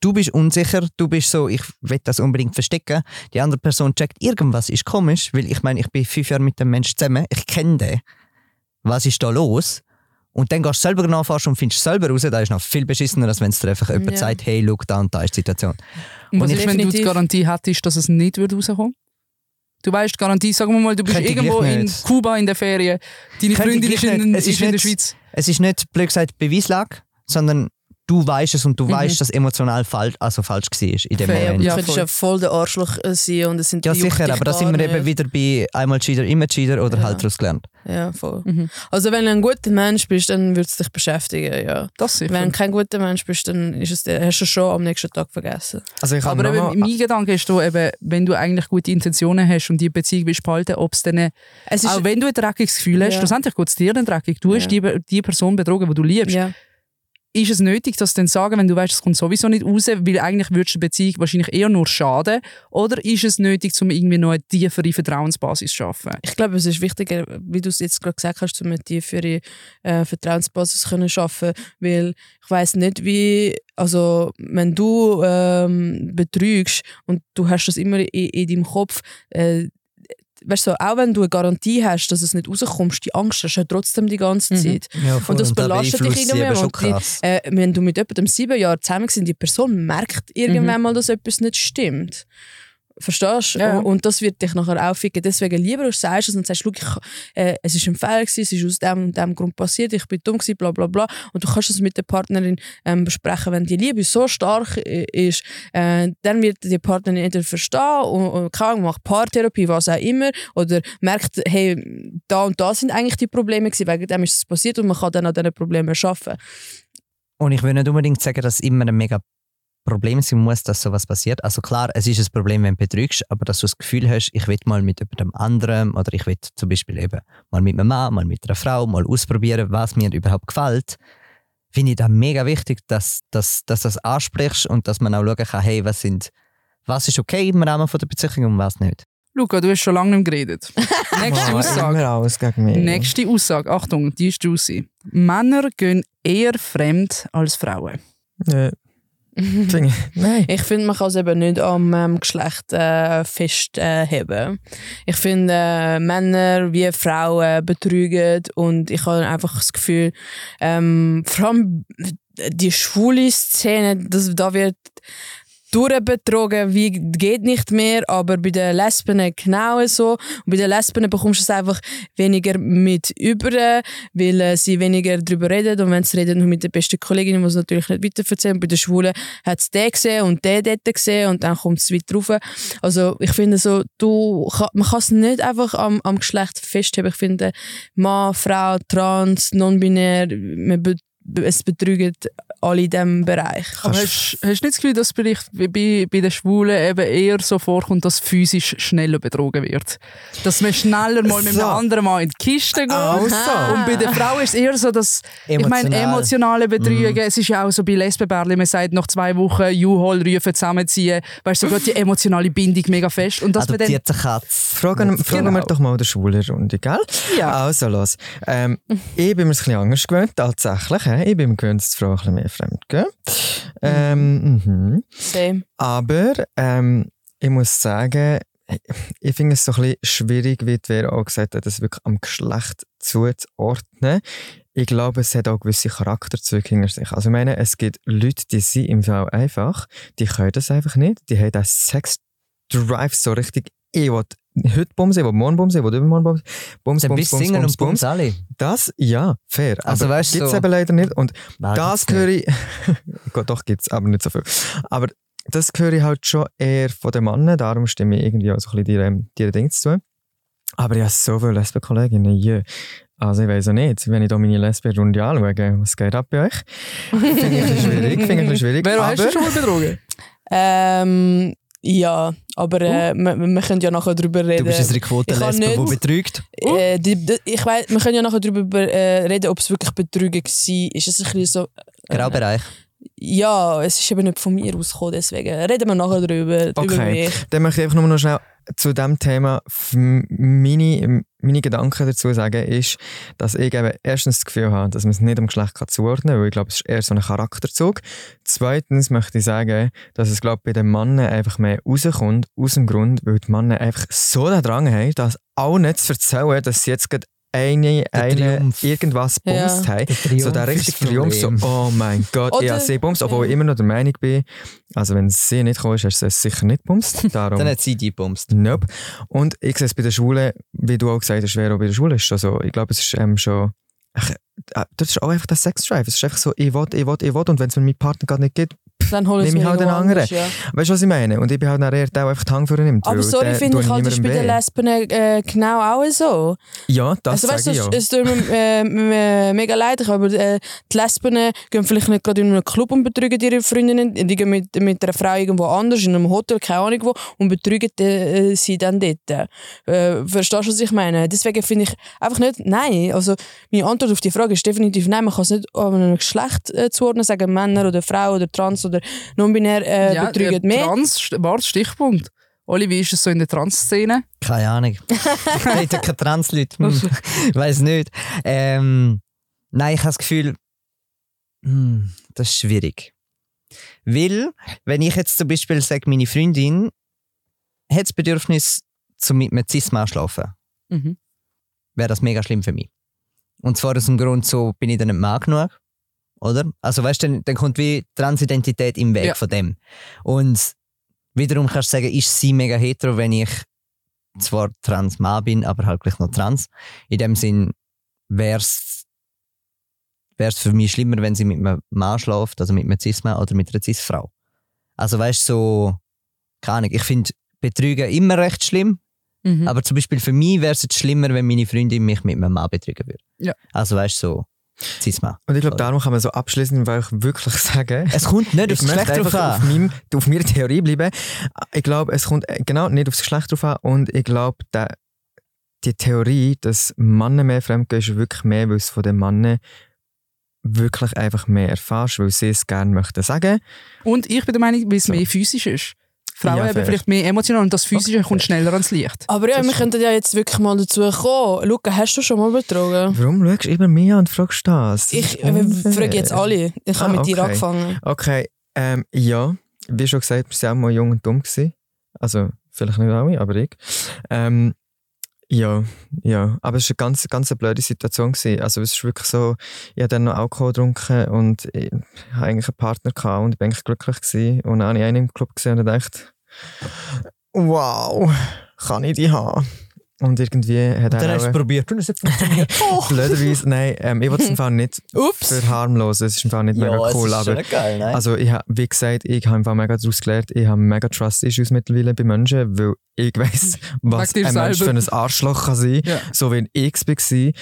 du bist unsicher, du bist so, ich will das unbedingt verstecken. Die andere Person checkt, irgendwas ist komisch, weil ich meine, ich bin fünf Jahre mit dem Menschen zusammen, ich kenne den. Was ist da los? Und dann gehst du selber nachforschen und findest selber raus, da ist noch viel beschissener, als wenn es dir einfach jemand Ja. sagt, hey, schau da und da ist die Situation. Und was ist, wenn du die Garantie hättest, dass es nicht wird rauskommen Du weißt die Garantie, sagen wir mal, du bist irgendwo in. Kuba in der Ferien, deine Freundin ist in, ist in der nicht- Schweiz. Es ist nicht, blöd gesagt, Beweislage, sondern du weißt es und du weißt, dass emotional falsch, also falsch war in dem Fair, Moment. du Ja, könntest voll. ja voll der Arschloch äh, sein und es sind Ja, sicher, aber da sind wir eben wieder bei einmal Cheater, immer Cheater oder Ja. halt daraus gelernt. Ja, voll. Mhm. Also wenn du ein guter Mensch bist, dann wird es dich beschäftigen, ja. Das sicher. Wenn du kein guter Mensch bist, dann ist es, hast du es schon am nächsten Tag vergessen. Also ich Aber eben, mal, mein Gedanke ist da eben, wenn du eigentlich gute Intentionen hast und die Beziehung willst behalten, ob es dann, Es ist, auch wenn du ein dreckiges Gefühl hast, Ja. schlussendlich geht es dir dann dreckig. Du hast Ja. die, die Person betrogen, die du liebst. ja. Ist es nötig, das dann zu sagen, wenn du weißt, es kommt sowieso nicht raus, weil eigentlich würdest du die Beziehung wahrscheinlich eher nur schaden? Oder ist es nötig, um irgendwie noch eine tiefere Vertrauensbasis zu schaffen? Ich glaube, es ist wichtiger, wie du es jetzt gerade gesagt hast, um eine tiefere äh, Vertrauensbasis können schaffen, weil ich weiß nicht, wie, also wenn du ähm, betrügst und du hast das immer in, in deinem Kopf, äh, weißt du, auch wenn du eine Garantie hast, dass es nicht rauskommst, die Angst hast du trotzdem die ganze Mhm. Zeit. Ja, Und das belastet dich irgendwie Schon und die, äh, wenn du mit jemandem sieben Jahre zusammen bist, die Person merkt irgendwann mal, dass etwas nicht stimmt. Verstehst du? Ja. Und, das wird dich nachher aufficken. Deswegen lieber du sagst es und sagst, «Schau, ich, äh, es ist ein Fehler, gewesen, es ist aus dem und dem Grund passiert, ich bin dumm, gewesen, bla bla bla. Und du kannst es mit der Partnerin ähm, besprechen. Wenn die Liebe so stark äh, ist, äh, dann wird die Partnerin entweder verstehen und, und keine macht Paartherapie, was auch immer, oder merkt, hey, da und da sind eigentlich die Probleme gewesen, wegen dem ist es passiert und man kann dann an diesen Problemen arbeiten. Und ich will nicht unbedingt sagen, dass es immer ein mega Problem sein muss, dass sowas passiert. Also klar, es ist ein Problem, wenn du betrügst, aber dass du das Gefühl hast, ich will mal mit jemandem anderem oder ich will zum Beispiel eben mal mit einem Mann, mal mit einer Frau, mal ausprobieren, was mir überhaupt gefällt, finde ich da mega wichtig, dass, dass, dass du das ansprichst und dass man auch schauen kann, hey, was, sind, was ist okay im Rahmen von der Beziehung und was nicht. Luca, du hast schon lange nicht mehr geredet. [LAUGHS] Nächste Oh, Aussage. immer alles gegen mich. Nächste Aussage. Achtung, die ist juicy. Männer gehen eher fremd als Frauen. Nö. [LAUGHS] Nein. Ich finde, man kann es eben nicht am ähm, Geschlecht äh, festheben. ich finde, äh, Männer wie Frauen betrügen und ich habe einfach das Gefühl, ähm, vor allem die schwule Szene, das, da wird durchbetrogen, wie geht nicht mehr, aber bei den Lesben genau so. Und bei den Lesben bekommst du es einfach weniger mit über, weil äh, sie weniger darüber reden und wenn sie reden, nur mit der besten Kollegin, muss natürlich nicht weiter erzählen. Bei den Schwulen hat es den gesehen und den dort gesehen und dann kommt es weiter rauf. Also ich finde so, du, man kann es nicht einfach am, am Geschlecht festheben. Ich finde, Mann, Frau, Trans, non-binär, es betrügt alle in diesem Bereich. Aber hast, hast du nicht das Gefühl, dass vielleicht bei, bei den Schwulen eben eher so vorkommt, dass physisch schneller betrogen wird? Dass man schneller mal mit So. einem anderen Mal in die Kiste geht. Also. Und bei den Frauen ist es eher so, dass, ich meine, Emotional. emotionale Betrügen, es ist ja auch so bei Lesbenbärli, man sagt nach zwei Wochen U-Haul rufen, zusammenziehen, weißt du, so geht die emotionale Bindung mega fest. Und dass man dann, Adoptierte Katze. Fragen, fragen wir Genau. doch mal der schwule Runde, gell? Ja. Also los. Ähm, ich bin mir ein bisschen anders gewöhnt, tatsächlich. he. Ich bin mir gewöhnt, dass die Frau ein bisschen mehr fremd gehen. Ähm, mhm. Same. Aber ähm, ich muss sagen, ich finde es so ein bisschen schwierig, wie Vera auch gesagt hat, das wirklich am Geschlecht zuzuordnen. Ich glaube, es hat auch gewisse Charakterzüge hinter sich. Also ich meine, es gibt Leute, die sind im Fall einfach, die können das einfach nicht. Die haben den Sex-Drive so richtig, ich will heute bumsen, will morgen bumsen, will übermorgen bumsen. Bums, Dann bums, bist du bums, und Bums bums. alle. Das, ja, fair. Also aber weißt du, gibt's so- eben leider nicht. Und Nein, das höre ich. [LAUGHS] Gut, doch gibt es, aber nicht so viel. Aber das höre ich halt schon eher von den Männern, darum stimme ich irgendwie auch so ein bisschen dir Dinge zu tun. Aber ich habe so viele Lesben-Kolleginnen, jö. Also ich weiß auch nicht, wenn ich da meine Lesben-Runde anschaue, was geht ab bei euch? [LAUGHS] Finde ich ein bisschen schwierig, finde ich ein bisschen schwierig. wer hast du schon mal betrogen? Ähm, ja, aber äh, wir, wir können ja nachher darüber Du reden. bist eine Ich kann Quotenlesbe, die betrügt. Äh, die, die, ich weiß, wir können ja nachher darüber äh, reden, ob es wirklich Betrügen war. Ist es ein bisschen so. Äh, Graubereich. Ja, es ist eben nicht von mir ausgekommen, deswegen reden wir nachher darüber. über Okay. mich. dann möchte ich einfach nur noch schnell zu diesem Thema meine, meine Gedanken dazu sagen, ist, dass ich eben erstens das Gefühl habe, dass man es nicht am Geschlecht kann zuordnen kann, weil ich glaube, es ist eher so ein Charakterzug. Zweitens möchte ich sagen, dass es glaube bei den Männern einfach mehr rauskommt, aus dem Grund, weil die Männer einfach so den Drang haben, das auch nicht zu erzählen, dass sie jetzt gerade eine, eine Triumph. irgendwas Ja. bumst haben. Der So der ist richtige Triumph, so, oh mein Gott, ich Oder- habe sie bumst, obwohl ich immer noch der Meinung bin, also wenn sie nicht kommt, hast du es sicher nicht bumst. [LAUGHS] Darum, Dann hat sie die bumst. nope. Und ich sehe es bei den Schwulen, wie du auch gesagt hast, Vero, bei den Schwulen ist schon so, ich glaube, es ist ähm, schon, ach, äh, das ist auch einfach der Sexdrive. Es ist einfach so, ich will, ich will, ich will und wenn es mir mein Partner gerade nicht gibt, Dann hol ich Nehme ich halt einen anderen. Ja. weißt du, was ich meine? Und ich bin halt nachher eher der, der einfach die Hand nimmt. Aber sorry, finde ich halt, das ist bei den. Lesben äh, genau auch so. Ja, das also weißt sage ich ja. es, es tut mir äh, mega leid, aber äh, die Lesben gehen vielleicht nicht gerade in einen Club und betrügen ihre Freundinnen. Die gehen mit, mit einer Frau irgendwo anders, in einem Hotel, keine Ahnung wo, und betrügen äh, sie dann dort. Äh, verstehst du, was ich meine? Deswegen finde ich einfach nicht, nein. Also meine Antwort auf die Frage ist definitiv nein. Man kann es nicht an einem Geschlecht äh, zuordnen, sagen Männer oder Frau oder Trans oder non-binär äh, betrügen äh, mehr. Trans, warte, Stichpunkt. Oli, wie ist es so in der Trans-Szene? Keine Ahnung. [LAUGHS] ich rede keine Trans-Leute. [LAUGHS] Hm. Ich weiß nicht. Ähm, nein, ich habe das Gefühl, hm, das ist schwierig. Weil, wenn ich jetzt zum Beispiel sage, meine Freundin hat das Bedürfnis, zum mit einem Cis-Mann zu schlafen, Mhm. wäre das mega schlimm für mich. Und zwar aus dem Grund, so bin ich dann nicht Mann genug. Oder? Also weißt du, dann, dann kommt wie Transidentität im Weg Ja. von dem. Und wiederum kannst du sagen, ist sie mega hetero, wenn ich zwar trans Mann bin, aber halt gleich noch trans. In dem Sinn wäre es für mich schlimmer, wenn sie mit einem Mann schläft, also mit einem Cis-Mann oder mit einer Cis-Frau. Also weißt du, so, keine Ahnung, ich finde Betrügen immer recht schlimm, Mhm. aber zum Beispiel für mich wäre es jetzt schlimmer, wenn meine Freundin mich mit einem Mann betrügen würde. Ja. Also weißt du, so, Cis-Mann. Und ich glaube, darum kann man so abschließend weil ich wirklich sagen, Es kommt nicht [LAUGHS] ich aufs Geschlecht drauf einfach auf, an. meinem, auf meiner Theorie bleiben. Ich glaube, es kommt äh, genau nicht aufs Geschlecht drauf an. Und ich glaube, die Theorie, dass Männer mehr fremdgehen, ist wirklich mehr, weil es von den Männern wirklich einfach mehr erfährst, weil sie es gerne möchten sagen. Und ich bin der Meinung, weil es So. mehr physisch ist. Frauen Ja, haben fair. vielleicht mehr emotional und das Physische Okay, kommt fair. schneller ans Licht. Aber ja, Das wir könnten ja jetzt wirklich mal dazu kommen. Luca, hast du schon mal betrogen? Warum schaust du immer mich an und fragst das? Das Ich frage jetzt alle. Ich habe Ah, mit dir okay. angefangen. Okay, ähm, ja, wie schon gesagt, wir waren auch mal jung und dumm. Gewesen. Also, vielleicht nicht alle, aber ich. Ähm, ja, ja, aber es war eine ganz, ganz eine blöde Situation. Gewesen. Also, es ist wirklich so, ich habe dann noch Alkohol getrunken und ich hatte eigentlich einen Partner gehabt und ich war eigentlich glücklich. Gewesen. Und dann habe ich einen im Club gesehen und dachte, wow, kann ich die haben? Und irgendwie hat Dann er hast du es probiert und es hat funktioniert. [LAUGHS] Blöderweise, nein, ähm, ich wollte es im Fall nicht [LAUGHS] Ups. verharmlosen. Es ist im Fall nicht mega es cool, ist aber schon geil, nein? also ich habe, wie gesagt, ich habe einfach mega daraus gelernt, ich habe mega Trust-Issues mittlerweile bei Menschen, weil ich weiss, [LAUGHS] was ein Mensch für selber. ein Arschloch kann sein Ja. so wie ich es war.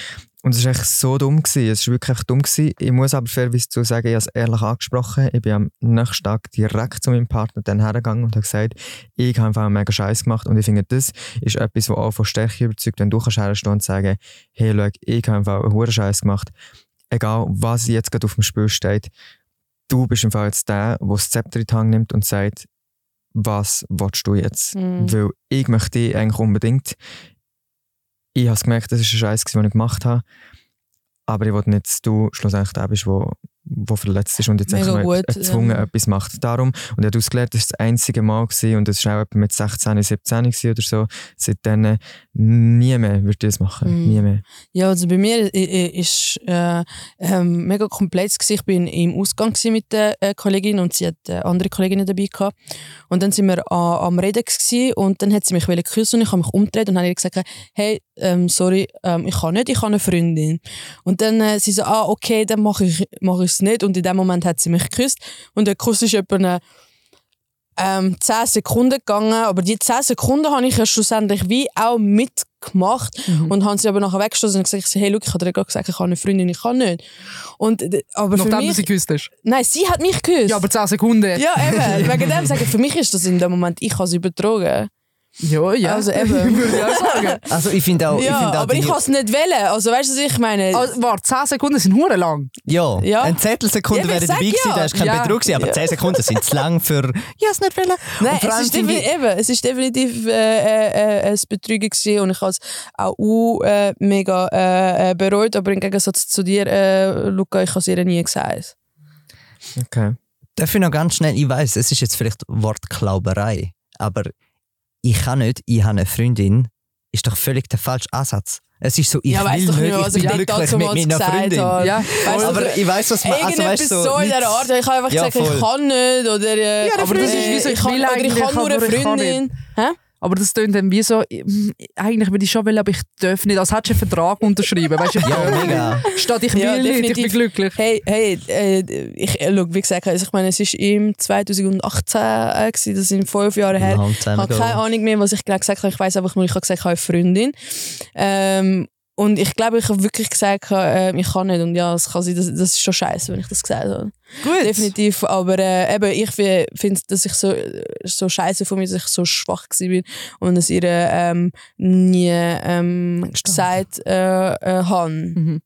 Und es war echt so dumm. Gewesen. Es war wirklich dumm. Gewesen. Ich muss aber fairerweise zu sagen, ich habe es ehrlich angesprochen. Ich bin am nächsten Tag direkt zu meinem Partner dann hergegangen und habe gesagt, ich habe einfach einen mega Scheiß gemacht und ich finde, das ist etwas, was auch von Stärke überzeugt, wenn du kannst herstehen und sagen, hey, schau, ich habe einfach einen hohen Scheiß gemacht. Egal, was jetzt gerade auf dem Spiel steht, du bist im Fall jetzt der, der das Zepter in die Hand nimmt und sagt, was willst du jetzt? Mhm. Weil ich möchte dich eigentlich unbedingt. Ich habe gemerkt, das ist ein Scheiß, den ich gemacht habe. Aber ich wollte nicht, dass du schlussendlich der bist, der wo verletzt ist und jetzt gut, erzwungen ja. etwas macht. Darum, und ich habe ausgelernt, das war das einzige Mal gewesen, und das war auch mit 16, 17 gewesen oder so. Seitdem nie mehr würde ich das machen. Mhm. Nie mehr. Ja, also bei mir ist äh, ähm, mega komplex. gewesen. Ich bin im Ausgang mit der äh, Kollegin und sie hat äh, andere Kolleginnen dabei gehabt. Und dann sind wir am Reden gewesen, und dann hat sie mich küssen und ich habe mich umgedreht und habe ihr gesagt, hey, ähm, sorry, ähm, ich kann nicht, ich habe eine Freundin. Und dann äh, sie so, ah, okay, dann mache ich, mach ich es nicht. Und in dem Moment hat sie mich geküsst und der Kuss ist etwa eine ähm, 10 Sekunden gegangen, aber die 10 Sekunden habe ich ja schlussendlich wie auch mitgemacht und haben sie aber nachher weggestoßen und gesagt, hey, look, ich habe dir gerade gesagt, ich habe eine Freundin, ich kann nicht. Und, äh, aber für Nachdem du mich, sie geküsst hast. nein, sie hat mich geküsst. Ja, aber 10 Sekunden. ja, eben, wegen dem sagen, für mich ist das in dem Moment, ich habe sie betrogen. Ja, ja. Also [LAUGHS] eben. Würde ich auch sagen. Also ich finde auch, ich ja, find auch aber die- ich kann es nicht wählen. Also weißt du, was ich meine? Also, warte, 10 Sekunden sind hure lang. ja, Ja. eine Zettelsekunde Ja, wäre ich dabei sag gewesen, ja. da ist kein Ja. Betrug gewesen, aber Ja. 10 Sekunden sind zu lang für «Ja, es nicht wollen». Nein, es ist, eben, es ist definitiv äh, äh, äh, ein Betrügen gewesen und ich habe es auch uh, äh, mega äh, äh, bereut, aber im Gegensatz zu dir, äh, Luca, ich habe es ihr nie gesagt. Okay. Darf ich noch ganz schnell, ich weiß, es ist jetzt vielleicht Wortklauberei, aber ich kann nicht, ich habe eine Freundin, ist doch völlig der falsche Ansatz. Es ist so, ich ja, will doch nicht, nicht, was ich ich bin glücklich dazu mit meiner gesagt Freundin. habe. Ja, Weißt Aber ich weiß, was man... Also, weißt, so in nicht- dieser Art. Ich habe einfach Ja, gesagt, ich voll. kann nicht. Oder, äh, Ja, aber das ist wie so, ich, ich kann, oder ich kann nur eine ich Freundin. Hä? Aber das klingt dann wie so, hm, eigentlich würde ich schon wollen, aber ich darf nicht. Als hättest du einen Vertrag unterschrieben. Weißt du, Ja, mega. Statt ich will Ja, nicht, ich bin glücklich. Hey, hey, äh, ich, äh, schau, wie gesagt, also ich meine, es war im 2018, äh, gewesen, das sind fünf Jahre her. Ich habe keine Ahnung mehr, was ich genau gesagt habe. Ich weiß einfach nur, ich habe gesagt, ich habe eine Freundin. Ähm, und ich glaube, ich habe wirklich gesagt, äh, ich kann nicht. Und ja, es kann sein, das, das ist schon scheiße, wenn ich das gesagt habe. Gut. Definitiv. Aber äh, eben, ich finde, dass ich so, so scheiße von mir, dass ich so schwach war und dass ihr ähm, nie ähm, gesagt äh, äh, habe. Mhm.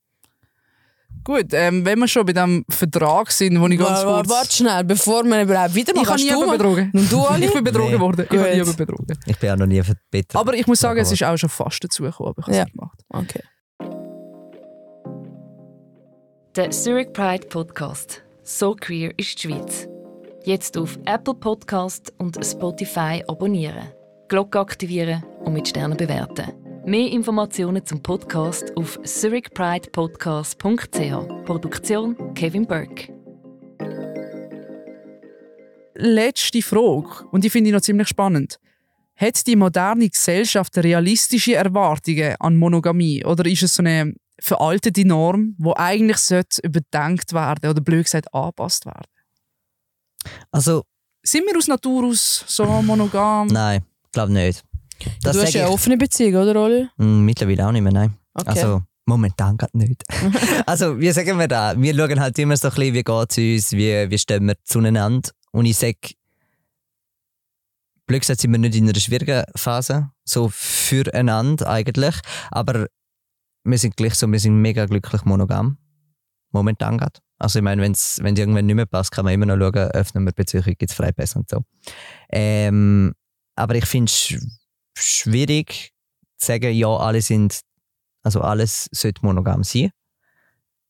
Gut, ähm, wenn wir schon bei diesem Vertrag sind, wo ich ganz Wa- wa- kurz... Warte schnell, bevor wir überhaupt weitermachen. ich habe nie jemanden betrogen. Und du, [LAUGHS] Ali? Ich bin betrogen Nee. worden. Ich habe nie jemanden betrogen. Ich bin auch noch nie betrogen. Aber ich muss sagen, es ist auch schon fast dazu gekommen, aber ich habe es Ja. nicht gemacht. Okay. Der Zurich Pride Podcast. So queer ist die Schweiz. Jetzt auf Apple Podcast und Spotify abonnieren. Glocke aktivieren und mit Sternen bewerten. Mehr Informationen zum Podcast auf zurichpridepodcast.ch. Produktion Kevin Burke. Letzte Frage, und die finde ich noch ziemlich spannend. Hat die moderne Gesellschaft realistische Erwartungen an Monogamie oder ist es so eine veraltete Norm, wo eigentlich sollte überdenkt werden oder blöd gesagt angepasst werden? Also, Sind wir aus Natur aus so monogam? nein, glaube nicht. Das du hast ja eine offene Beziehung, oder, Oli? Mm, mittlerweile auch nicht mehr, nein. Okay. Also, momentan gerade nicht. [LAUGHS] also, wie sagen wir da? Wir schauen halt immer so ein bisschen, wie geht es uns, wie, wie stehen wir zueinander. Und ich sage, gesagt sind wir nicht in einer schwierigen Phase, so füreinander eigentlich. Aber wir sind gleich so, wir sind mega glücklich monogam. Momentan gerade. Also ich meine, wenn es irgendwann nicht mehr passt, kann man immer noch schauen, öffnen wir Beziehung, gibt es Freipass und so. Ähm, aber ich finde es schwierig zu sagen, ja, alle sind, also alles sollte monogam sein.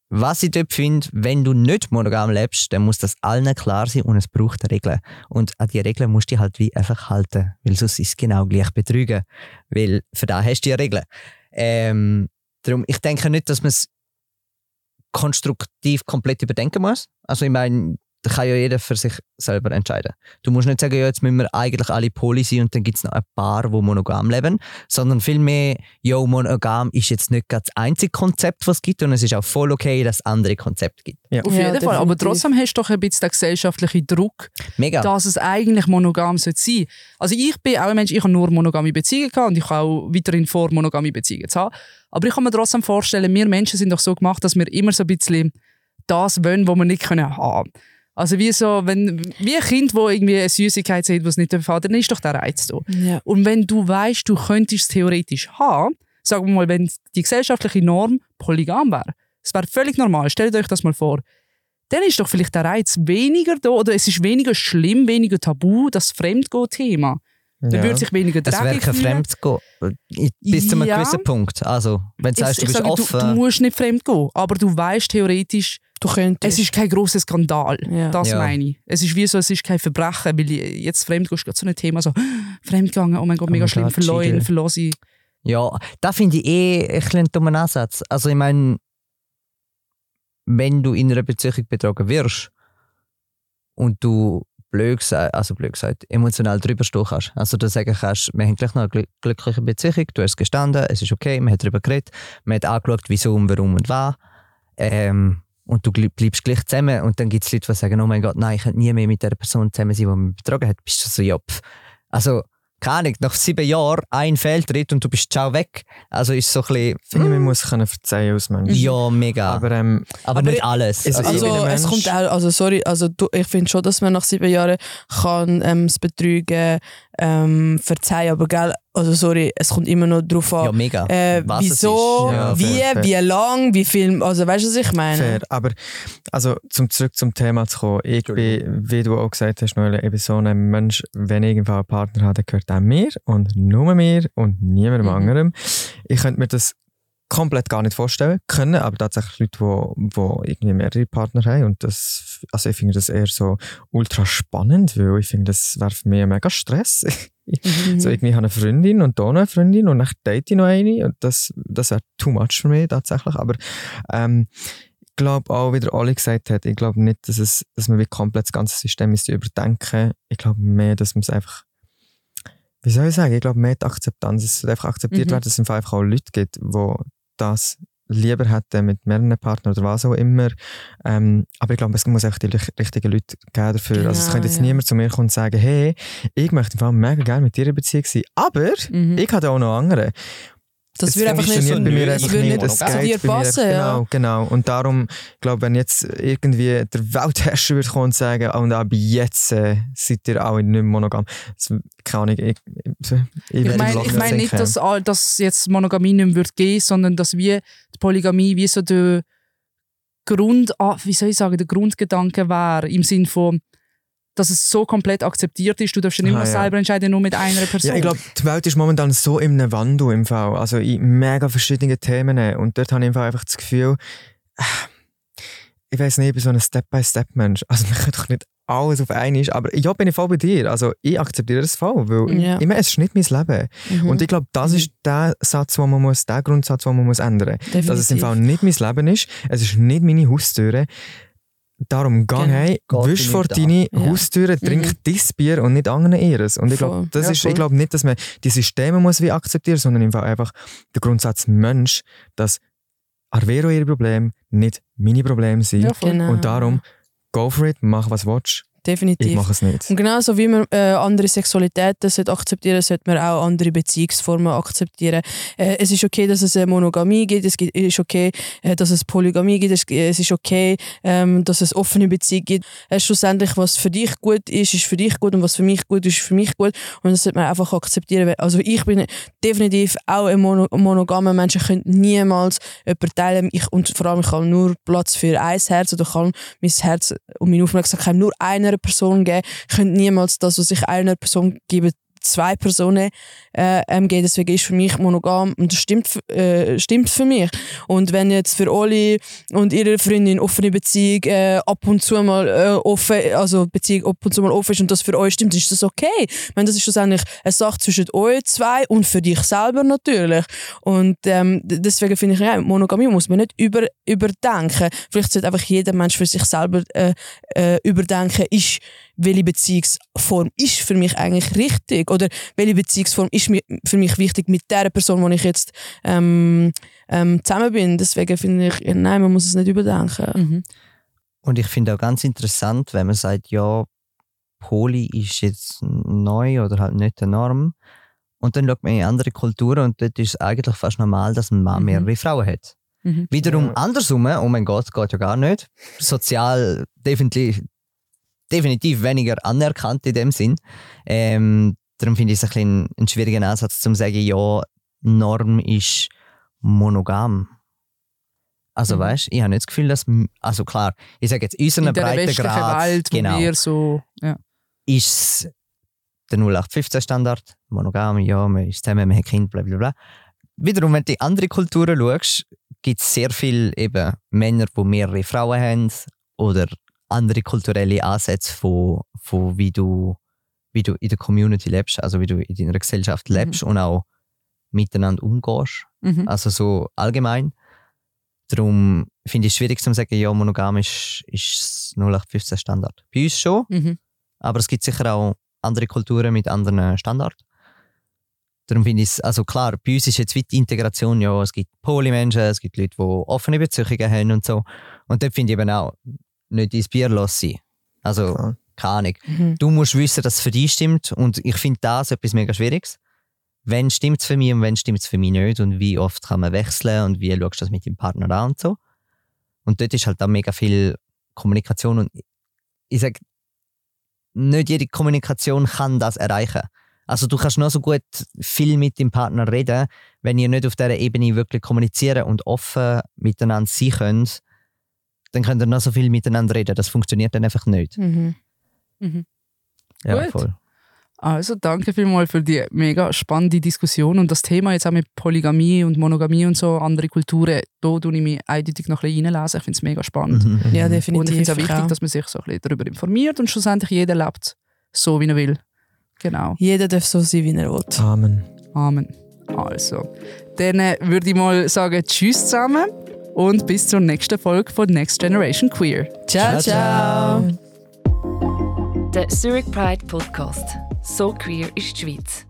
Was ich dort finde, wenn du nicht monogam lebst, dann muss das allen klar sein und es braucht Regeln. Und an die Regeln musst du dich halt wie einfach halten, weil sonst ist es genau gleich betrügen. Weil für da hast du ja Regeln. Ähm, darum, ich denke nicht, dass man es konstruktiv komplett überdenken muss. Also ich meine, da kann ja jeder für sich selber entscheiden. Du musst nicht sagen, ja, jetzt müssen wir eigentlich alle poly sein und dann gibt es noch ein paar, die monogam leben, sondern vielmehr, ja, monogam ist jetzt nicht das einzige Konzept, was es gibt und es ist auch voll okay, dass es andere Konzepte gibt. Auf Ja, jeden Fall. Aber definitiv. trotzdem hast du doch ein bisschen den gesellschaftlichen Druck, Mega. dass es eigentlich monogam sollte sein. Also ich bin auch ein Mensch, ich habe nur monogame Beziehungen gehabt und ich habe auch weiterhin vor, monogame Beziehungen zu haben. Aber ich kann mir trotzdem vorstellen, wir Menschen sind doch so gemacht, dass wir immer so ein bisschen das wollen, was wir nicht können haben. Also wie so, wenn, wie ein Kind, das irgendwie eine Süßigkeit sieht, was es nicht darf, dann ist doch der Reiz da. Ja. Und wenn du weißt, du könntest es theoretisch haben, sagen wir mal, wenn die gesellschaftliche Norm polygam wäre, es wäre völlig normal, stellt euch das mal vor, dann ist doch vielleicht der Reiz weniger da oder es ist weniger schlimm, weniger tabu, das Fremdgehen-Thema. Man Ja. würde sich weniger Es wäre dreckig kein fühlen. Fremdgehen. Bis zu einem Ja. gewissen Punkt. Also, wenn du sagst, Ich- du bist sage, offen. Du, du musst nicht fremd gehen, aber du weißt theoretisch, Du könntest. es ist kein grosser Skandal. Ja. Das Ja. meine ich. Es ist wie so, es ist kein Verbrechen, weil jetzt fremd gehst, gerade so ein Thema so, [GASPS] fremdgegangen, oh mein Gott, Oh mega mein schlimm, verloren, verlassen. Ja, da finde ich eh ein bisschen einen dummen Ansatz. Also ich meine, wenn du in einer Beziehung betrogen wirst und du blöd gesagt, also blöd gesagt, emotional drüber stehen kannst. Also du sagen kannst, wir haben gleich noch eine glü- glückliche Beziehung, du hast gestanden, es ist okay, man hat darüber geredet, man hat angeschaut, wieso und warum und was. Ähm, und du bleibst gleich zusammen und dann gibt es Leute, die sagen, oh mein Gott, nein, ich könnte nie mehr mit der Person zusammen sein, die mich betrogen hat. Bist du so, ja, pff. Also keine Ahnung, nach sieben Jahren ein Fehltritt und du bist ciao weg. Also ist so ein bisschen, Ich finde, man muss können verzeihen als Mensch. ja, mega. Aber, Aber ähm, nicht alles. es- Also, ich Also ein es kommt auch, also sorry, also du, ich finde schon, dass man nach sieben Jahren kann ähm, das Betrügen ähm, verzeihen, aber gell, also sorry, es kommt immer noch darauf ja, an, mega. äh, Was es wieso, ist. Ja, wie, fair, fair. wie lang, wie viel, also weißt du, was ich meine? fair. Aber also, zum zurück zum Thema zu kommen, ich bin, wie du auch gesagt hast, Noelle, ich bin so ein Mensch, wenn ich irgendwann einen Partner habe, dann gehört er mir und nur mir und niemandem Mhm. anderem. Ich könnte mir das komplett gar nicht vorstellen können, aber tatsächlich Leute, die, die irgendwie mehrere Partner haben und das, also ich finde das eher so ultra spannend, weil ich finde, das wäre für mich ein mega Stress. [LAUGHS] Mhm. So irgendwie habe ich eine Freundin und da noch eine Freundin und dann date ich noch eine und das, das wäre too much für mich tatsächlich. Aber ähm, ich glaube auch, wie der Oli gesagt hat, ich glaube nicht, dass, es, dass man wie komplett das ganze System müsste überdenken Ich glaube mehr, dass man es einfach wie soll ich sagen, ich glaube mehr die Akzeptanz, es sollte einfach akzeptiert Mhm. werden, dass es einfach auch Leute gibt, die das lieber hätten mit mehreren Partnern oder was auch immer. Ähm, aber ich glaube, es muss einfach die richtigen Leute geben dafür. also es Genau, könnte jetzt ja. niemand zu mir kommen und sagen, hey, ich möchte im Fall mega gerne mit dir in Beziehung sein, aber Mhm. ich habe auch noch andere. Das Es würde einfach nicht, funktioniert bei mir das einfach nicht. Es zu geht dir mir passen. einfach- ja. Genau, genau. Und darum, ich glaube, wenn jetzt irgendwie der Weltherrscher würde kommen und sagen, oh, und ab jetzt äh, seid ihr alle nicht mehr monogam. Das, keine Ahnung, ich, ich, ich, Ich werde meine ich mein nicht, dass, dass jetzt Monogamie nicht mehr wird gehen, sondern dass wie die Polygamie wie so der Grund, ah, wie soll ich sagen, der Grundgedanke wäre im Sinn von, dass es so komplett akzeptiert ist, du darfst ja nicht Ah, mehr ja. selber entscheiden, nur mit einer Person. Ja, ich glaube, die Welt ist momentan so einem Wandel im Fall. Also in mega verschiedenen Themen. Und dort habe ich im einfach das Gefühl, äh, ich weiß nicht, ich bin so ein Step-by-Step-Mensch. Also [LAUGHS] man kann doch nicht alles auf einmal. Aber ja, bin ich voll bei dir. Also ich akzeptiere das voll, weil Ja. ich meine, es ist nicht mein Leben. Mhm. Und ich glaube, das ist der Satz, den man muss, der Grundsatz, den man muss ändern muss. Dass es im. Fall nicht mein Leben ist. Es ist nicht meine Haustüre. Darum gang Genau. hey, wisch vor deine Ja. Haustüre, trink dein Bier und nicht anderen ihres. Und ich glaube, das Ja, ist, voll. ich glaube nicht, dass man die Systeme muss wie akzeptieren, sondern einfach der Grundsatz Mensch, dass Arvero ihre Probleme nicht meine Probleme sind. Ja, voll. Genau. Und darum, go for it, mach was du willst. Definitiv. Ich mache es nicht. Und genauso wie man äh, andere Sexualitäten sollte akzeptieren sollte man auch andere Beziehungsformen akzeptieren. Äh, es ist okay, dass es eine Monogamie gibt, es ist okay, äh, dass es Polygamie gibt, es, es ist okay, ähm, dass es offene Beziehungen gibt. Äh, schlussendlich, was für dich gut ist, ist für dich gut und was für mich gut ist, ist für mich gut. Und das sollte man einfach akzeptieren. Also ich bin definitiv auch ein Mono monogamer Mensch. Ich könnte niemals jemanden teilen. Ich, und vor allem, ich habe nur Platz für ein Herz oder kann mein Herz und meine Aufmerksamkeit nur einer Person geben. Ich könnte niemals das, was ich einer Person gebe, zwei Personen äh, ähm, geben. Deswegen ist für mich monogam und das stimmt, äh, stimmt für mich. Und wenn jetzt für Oli und ihre Freundin offene Beziehung äh, ab und zu mal äh, offen, also Beziehung ab und zu mal offen ist und das für euch stimmt, ist das okay. Ich meine, das ist schlussendlich eine Sache zwischen euch zwei und für dich selber natürlich. Und ähm, deswegen finde ich, ja, Monogamie muss man nicht über, überdenken. Vielleicht sollte einfach jeder Mensch für sich selber äh, äh, überdenken, ist, welche Beziehungsform ist für mich eigentlich richtig oder welche Beziehungsform ist für mich wichtig mit der Person, wo ich jetzt ähm, ähm, zusammen bin. Deswegen finde ich, nein, man muss es nicht überdenken. Mhm. Und ich finde auch ganz interessant, wenn man sagt, ja, Poli ist jetzt neu oder halt nicht der Norm. Und dann schaut man in andere Kulturen und dort ist es eigentlich fast normal, dass ein Mann Mhm. mehrere Frauen hat. Mhm. Wiederum Ja. andersrum, oh mein Gott, geht ja gar nicht. Sozial definitiv, definitiv weniger anerkannt in dem Sinn. Ähm, darum finde ich es ein, bisschen ein schwieriger Ansatz, zu sagen, ja, Norm ist monogam. Also Mhm. weißt, ich habe nicht das Gefühl, dass, also klar, ich sage jetzt, westlichen Breitengrad Welt, genau, wir so... Ja. ist es der 0815-Standard, monogam, ja, man ist zusammen, man hat Kind, bla bla bla. Wiederum, wenn du in andere Kulturen schaust, gibt es sehr viele eben Männer, die mehrere Frauen haben oder andere kulturelle Ansätze von, von wie, du, wie du in der Community lebst, also wie du in deiner Gesellschaft lebst und auch miteinander umgehst. Mhm. Also so allgemein. Darum finde ich es schwierig zu sagen, ja, monogam ist, ist 0815 Standard. Bei uns schon, Mhm. aber es gibt sicher auch andere Kulturen mit anderen Standards. Darum finde ich es, also klar, bei uns ist jetzt wie die Integration, ja, es gibt Polymenschen, es gibt Leute, die offene Beziehungen haben und so. Und dort finde ich eben auch, nicht ins Bier lassen. Also, Klar. keine Ahnung. Mhm. Du musst wissen, dass es für dich stimmt und ich finde das etwas mega Schwieriges. Wenn stimmt es für mich und wenn stimmt es für mich nicht und wie oft kann man wechseln und wie schaust du das mit deinem Partner an und so. Und dort ist halt auch mega viel Kommunikation und ich sage, nicht jede Kommunikation kann das erreichen. Also du kannst noch so gut viel mit dem Partner reden, wenn ihr nicht auf dieser Ebene wirklich kommunizieren und offen miteinander sein könnt, dann könnt ihr noch so viel miteinander reden. Das funktioniert dann einfach nicht. Mhm. Ja, Gut. voll. Also danke vielmals für die mega spannende Diskussion und das Thema jetzt auch mit Polygamie und Monogamie und so, andere Kulturen, da tue ich mich eindeutig noch ein bisschen reinlesen. Ich finde es mega spannend. Mhm. Ja, Und ich definitiv. finde es auch ich wichtig, auch. dass man sich so ein bisschen darüber informiert und schlussendlich jeder lebt so, wie er will. Genau. Jeder darf so sein, wie er will. Amen. Amen. Also, dann äh, würde ich mal sagen Tschüss zusammen und bis zur nächsten Folge von Next Generation Queer. Ciao, ciao. Der Zurich Pride Podcast. So queer ist die Schweiz.